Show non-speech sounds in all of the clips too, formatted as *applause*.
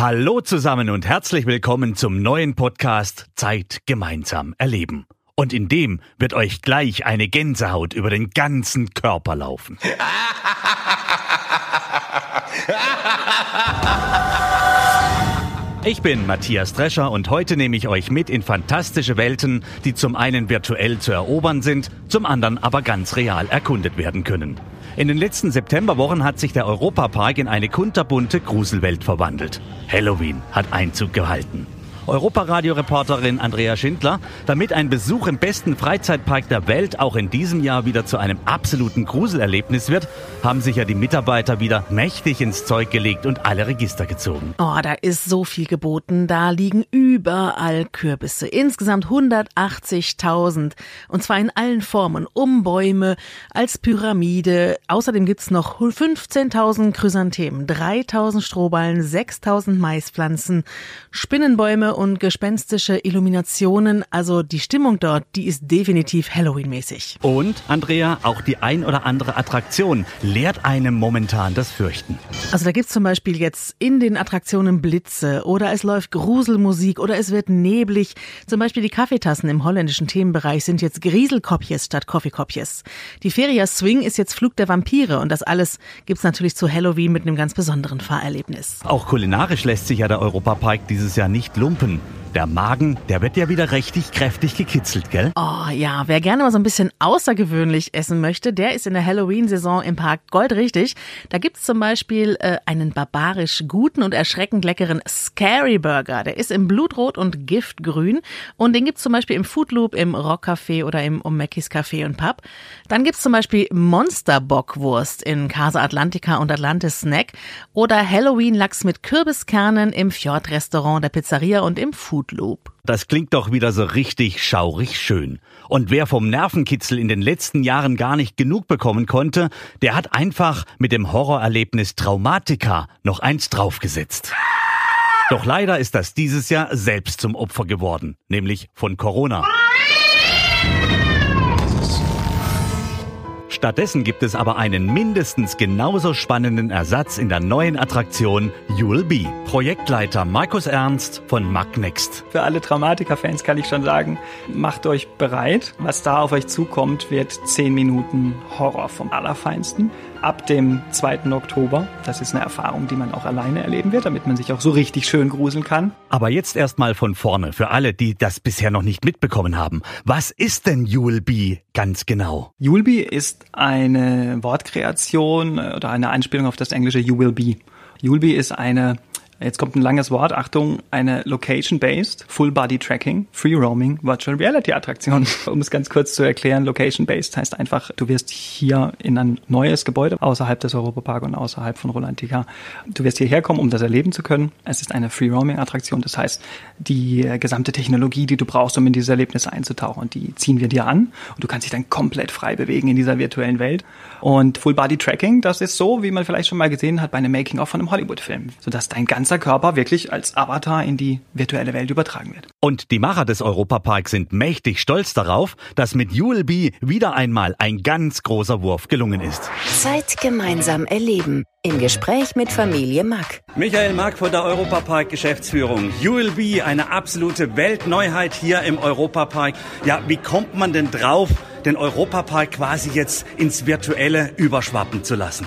Hallo zusammen und herzlich willkommen zum neuen Podcast Zeit gemeinsam erleben. Und in dem wird euch gleich eine Gänsehaut über den ganzen Körper laufen. Ich bin Matthias Drescher und heute nehme ich euch mit in fantastische Welten, die zum einen virtuell zu erobern sind, zum anderen aber ganz real erkundet werden können. In den letzten Septemberwochen hat sich der Europapark in eine kunterbunte Gruselwelt verwandelt. Halloween hat Einzug gehalten. Europaradio-Reporterin Andrea Schindler, damit ein Besuch im besten Freizeitpark der Welt auch in diesem Jahr wieder zu einem absoluten Gruselerlebnis wird, haben sich ja die Mitarbeiter wieder mächtig ins Zeug gelegt und alle Register gezogen. Oh, da ist so viel geboten. Da liegen überall Kürbisse. Insgesamt 180.000. Und zwar in allen Formen. Um Bäume, als Pyramide. Außerdem gibt's noch 15.000 Chrysanthemen, 3.000 Strohballen, 6.000 Maispflanzen, Spinnenbäume und gespenstische Illuminationen. Also die Stimmung dort, die ist definitiv Halloween-mäßig. Und, Andrea, auch die ein oder andere Attraktion lehrt einem momentan das Fürchten. Also da gibt's zum Beispiel jetzt in den Attraktionen Blitze oder es läuft Gruselmusik oder es wird neblig. Zum Beispiel die Kaffeetassen im holländischen Themenbereich sind jetzt Grieselkopjes statt Coffeekopjes. Die Feria Swing ist jetzt Flug der Vampire und das alles gibt's natürlich zu Halloween mit einem ganz besonderen Fahrerlebnis. Auch kulinarisch lässt sich ja der Europapark dieses Jahr nicht lumpen. open. Der Magen, der wird ja wieder richtig kräftig gekitzelt, gell? Oh ja, wer gerne mal so ein bisschen außergewöhnlich essen möchte, der ist in der Halloween-Saison im Park goldrichtig. Da gibt's zum Beispiel äh, einen barbarisch guten und erschreckend leckeren Scary Burger. Der ist im Blutrot und Giftgrün und den gibt's zum Beispiel im Food Loop, im Rockcafé oder im Omeckis Café und Pub. Dann gibt's zum Beispiel Monsterbockwurst in Casa Atlantica und Atlantis Snack oder Halloween-Lachs mit Kürbiskernen im Fjord-Restaurant der Pizzeria und im Food Loop. Das klingt doch wieder so richtig schaurig schön. Und wer vom Nervenkitzel in den letzten Jahren gar nicht genug bekommen konnte, der hat einfach mit dem Horrorerlebnis Traumatica noch eins draufgesetzt. Doch leider ist das dieses Jahr selbst zum Opfer geworden, nämlich von Corona. Stattdessen gibt es aber einen mindestens genauso spannenden Ersatz in der neuen Attraktion You'll Be. Projektleiter Markus Ernst von Magnext. Für alle Traumatiker-Fans kann ich schon sagen, macht euch bereit. Was da auf euch zukommt, wird 10 Minuten Horror vom Allerfeinsten. Ab dem 2. Oktober. Das ist eine Erfahrung, die man auch alleine erleben wird, damit man sich auch so richtig schön gruseln kann. Aber jetzt erstmal von vorne, für alle, die das bisher noch nicht mitbekommen haben. Was ist denn Be ganz genau? Be ist eine Wortkreation oder eine Anspielung auf das englische You Will Be. Be ist eine Jetzt kommt ein langes Wort. Achtung, eine Location-Based, Full-Body-Tracking, Free-Roaming Virtual Reality-Attraktion. *laughs* Um es ganz kurz zu erklären, Location-Based heißt einfach, du wirst hier in ein neues Gebäude außerhalb des Europapark und außerhalb von Rolantica. Du wirst hierher kommen, um das erleben zu können. Es ist eine Free-Roaming-Attraktion. Das heißt, die gesamte Technologie, die du brauchst, um in dieses Erlebnis einzutauchen, die ziehen wir dir an. Und du kannst dich dann komplett frei bewegen in dieser virtuellen Welt. Und Full-Body-Tracking, das ist so, wie man vielleicht schon mal gesehen hat bei einem Making-of von einem Hollywood-Film. Sodass dein ganzer Körper wirklich als Avatar in die virtuelle Welt übertragen wird. Und die Macher des Europaparks sind mächtig stolz darauf, dass mit ULB wieder einmal ein ganz großer Wurf gelungen ist. Zeit gemeinsam erleben. Im Gespräch mit Familie Mack. Michael Mack von der Europapark Geschäftsführung. ULB, eine absolute Weltneuheit hier im Europapark. Ja, wie kommt man denn drauf, den Europapark quasi jetzt ins Virtuelle überschwappen zu lassen?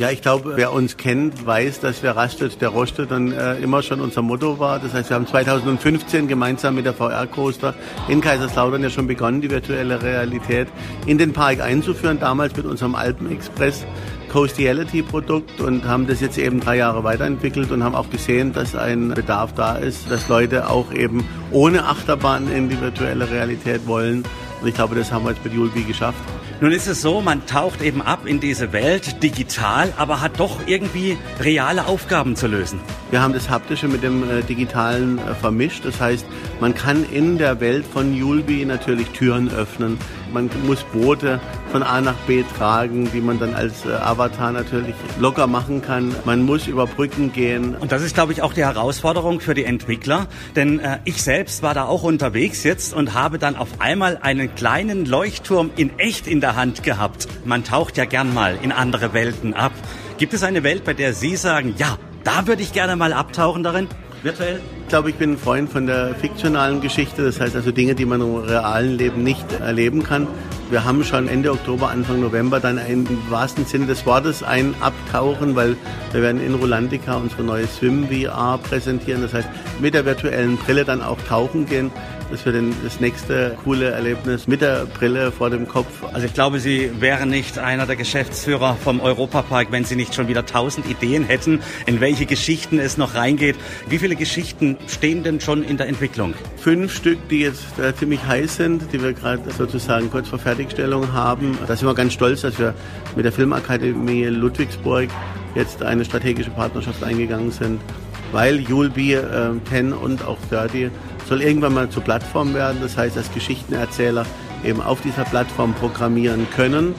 Ja, ich glaube, wer uns kennt, weiß, dass wer rastet, der rostet und äh, immer schon unser Motto war. Das heißt, wir haben 2015 gemeinsam mit der VR Coaster in Kaiserslautern ja schon begonnen, die virtuelle Realität in den Park einzuführen. Damals mit unserem Alpen Express Coastiality Produkt und haben das jetzt eben drei Jahre weiterentwickelt und haben auch gesehen, dass ein Bedarf da ist, dass Leute auch eben ohne Achterbahn in die virtuelle Realität wollen. Und ich glaube, das haben wir jetzt mit Julbi geschafft. Nun ist es so, man taucht eben ab in diese Welt digital, aber hat doch irgendwie reale Aufgaben zu lösen. Wir haben das Haptische mit dem äh, Digitalen äh, vermischt. Das heißt, man kann in der Welt von Yulby natürlich Türen öffnen. Man muss Boote von A nach B tragen, die man dann als äh, Avatar natürlich locker machen kann. Man muss über Brücken gehen. Und das ist, glaube ich, auch die Herausforderung für die Entwickler. Denn äh, ich selbst war da auch unterwegs jetzt und habe dann auf einmal einen kleinen Leuchtturm in echt in der Hand gehabt. Man taucht ja gern mal in andere Welten ab. Gibt es eine Welt, bei der Sie sagen, ja, da würde ich gerne mal abtauchen darin? Virtuell? Ich glaube, ich bin ein Freund von der fiktionalen Geschichte, das heißt also Dinge, die man im realen Leben nicht erleben kann. Wir haben schon Ende Oktober, Anfang November dann im wahrsten Sinne des Wortes ein Abtauchen, weil wir werden in Rolantica unsere neue Swim VR präsentieren. Das heißt, mit der virtuellen Brille dann auch tauchen gehen. Das wird das nächste coole Erlebnis mit der Brille vor dem Kopf. Also ich glaube, Sie wären nicht einer der Geschäftsführer vom Europapark, wenn Sie nicht schon wieder tausend Ideen hätten, in welche Geschichten es noch reingeht. Wie viele Geschichten stehen denn schon in der Entwicklung? Fünf Stück, die jetzt äh, ziemlich heiß sind, die wir gerade sozusagen kurz vor Fertigstellung haben. Da sind wir ganz stolz, dass wir mit der Filmakademie Ludwigsburg jetzt eine strategische Partnerschaft eingegangen sind, weil Julbi, äh, Ten und auch 30 soll irgendwann mal zur Plattform werden. Das heißt, dass Geschichtenerzähler eben auf dieser Plattform programmieren können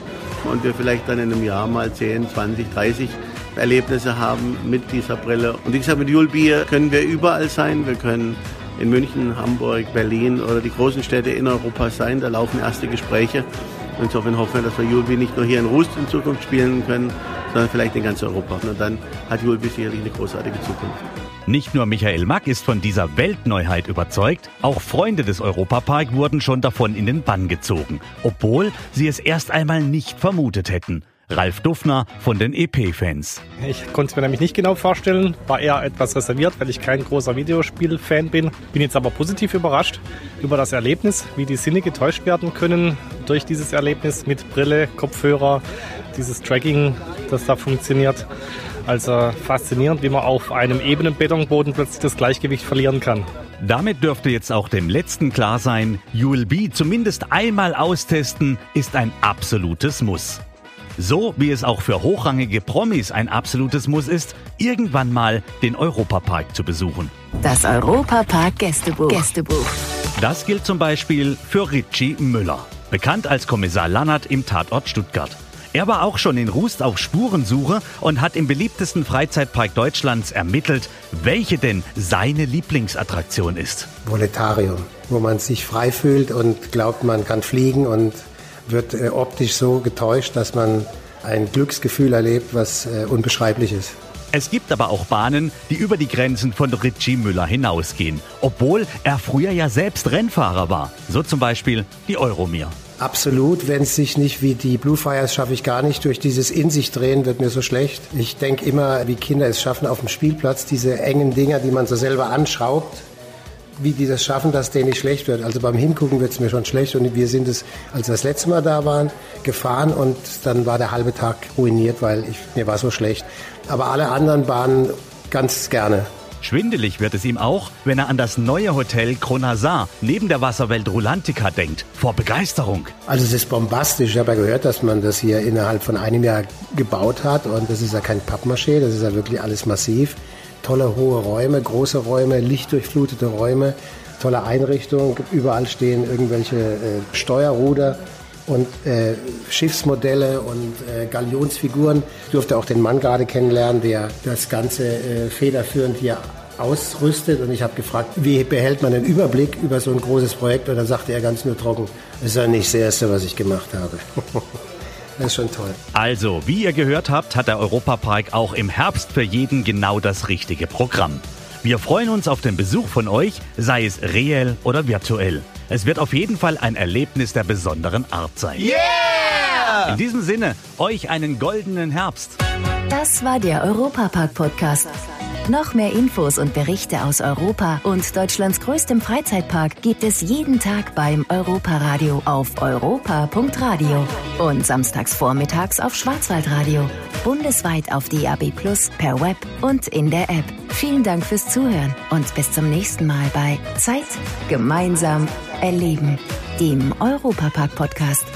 und wir vielleicht dann in einem Jahr mal 10, 20, 30 Erlebnisse haben mit dieser Brille. Und wie gesagt, mit Julbier können wir überall sein. Wir können in München, Hamburg, Berlin oder die großen Städte in Europa sein. Da laufen erste Gespräche. Insofern hoffen wir, dass wir Julbi nicht nur hier in Rust in Zukunft spielen können, sondern vielleicht in ganz Europa. Und dann hat Julbi sicherlich eine großartige Zukunft. Nicht nur Michael Mack ist von dieser Weltneuheit überzeugt, auch Freunde des Europapark wurden schon davon in den Bann gezogen, obwohl sie es erst einmal nicht vermutet hätten. Ralf Duffner von den EP-Fans. Ich konnte es mir nämlich nicht genau vorstellen, war eher etwas reserviert, weil ich kein großer Videospiel-Fan bin. Bin jetzt aber positiv überrascht über das Erlebnis, wie die Sinne getäuscht werden können durch dieses Erlebnis mit Brille, Kopfhörer, dieses Tracking, das da funktioniert. Also faszinierend, wie man auf einem ebenen Betonboden plötzlich das Gleichgewicht verlieren kann. Damit dürfte jetzt auch dem Letzten klar sein, ULB zumindest einmal austesten ist ein absolutes Muss. So wie es auch für hochrangige Promis ein absolutes Muss ist, irgendwann mal den Europapark zu besuchen. Das Europapark Gästebuch. Gästebuch. Das gilt zum Beispiel für Richie Müller, bekannt als Kommissar Lannert im Tatort Stuttgart. Er war auch schon in Rust auf Spurensuche und hat im beliebtesten Freizeitpark Deutschlands ermittelt, welche denn seine Lieblingsattraktion ist. Voletarium, wo man sich frei fühlt und glaubt, man kann fliegen und wird äh, optisch so getäuscht, dass man ein Glücksgefühl erlebt, was äh, unbeschreiblich ist. Es gibt aber auch Bahnen, die über die Grenzen von Richie Müller hinausgehen, obwohl er früher ja selbst Rennfahrer war. So zum Beispiel die Euromir. Absolut, wenn es sich nicht wie die Blue Fires schaffe ich gar nicht. Durch dieses In sich drehen wird mir so schlecht. Ich denke immer, wie Kinder es schaffen auf dem Spielplatz, diese engen Dinger, die man so selber anschraubt, wie die das schaffen, dass denen nicht schlecht wird. Also beim Hingucken wird es mir schon schlecht und wir sind es, als wir das letzte Mal da waren, gefahren und dann war der halbe Tag ruiniert, weil ich, mir war so schlecht. Aber alle anderen Bahnen ganz gerne. Schwindelig wird es ihm auch, wenn er an das neue Hotel Kronasar neben der Wasserwelt Rulantica denkt. Vor Begeisterung. Also es ist bombastisch. Ich habe ja gehört, dass man das hier innerhalb von einem Jahr gebaut hat. Und das ist ja kein Pappmaché, das ist ja wirklich alles massiv tolle hohe Räume, große Räume, lichtdurchflutete Räume, tolle Einrichtung. Überall stehen irgendwelche äh, Steuerruder und äh, Schiffsmodelle und äh, Galionsfiguren. Ich durfte auch den Mann gerade kennenlernen, der das Ganze äh, federführend hier ausrüstet. Und ich habe gefragt, wie behält man den Überblick über so ein großes Projekt? Und dann sagte er ganz nur trocken, das ist ja nicht das Erste, was ich gemacht habe. *laughs* Das ist schon toll. Also, wie ihr gehört habt, hat der Europapark auch im Herbst für jeden genau das richtige Programm. Wir freuen uns auf den Besuch von euch, sei es reell oder virtuell. Es wird auf jeden Fall ein Erlebnis der besonderen Art sein. Yeah! In diesem Sinne, euch einen goldenen Herbst. Das war der Europapark-Podcast. Noch mehr Infos und Berichte aus Europa und Deutschlands größtem Freizeitpark gibt es jeden Tag beim Europaradio auf europa.radio und samstags vormittags auf Schwarzwaldradio. Bundesweit auf DAB Plus, per Web und in der App. Vielen Dank fürs Zuhören und bis zum nächsten Mal bei Zeit gemeinsam erleben, dem Europapark-Podcast.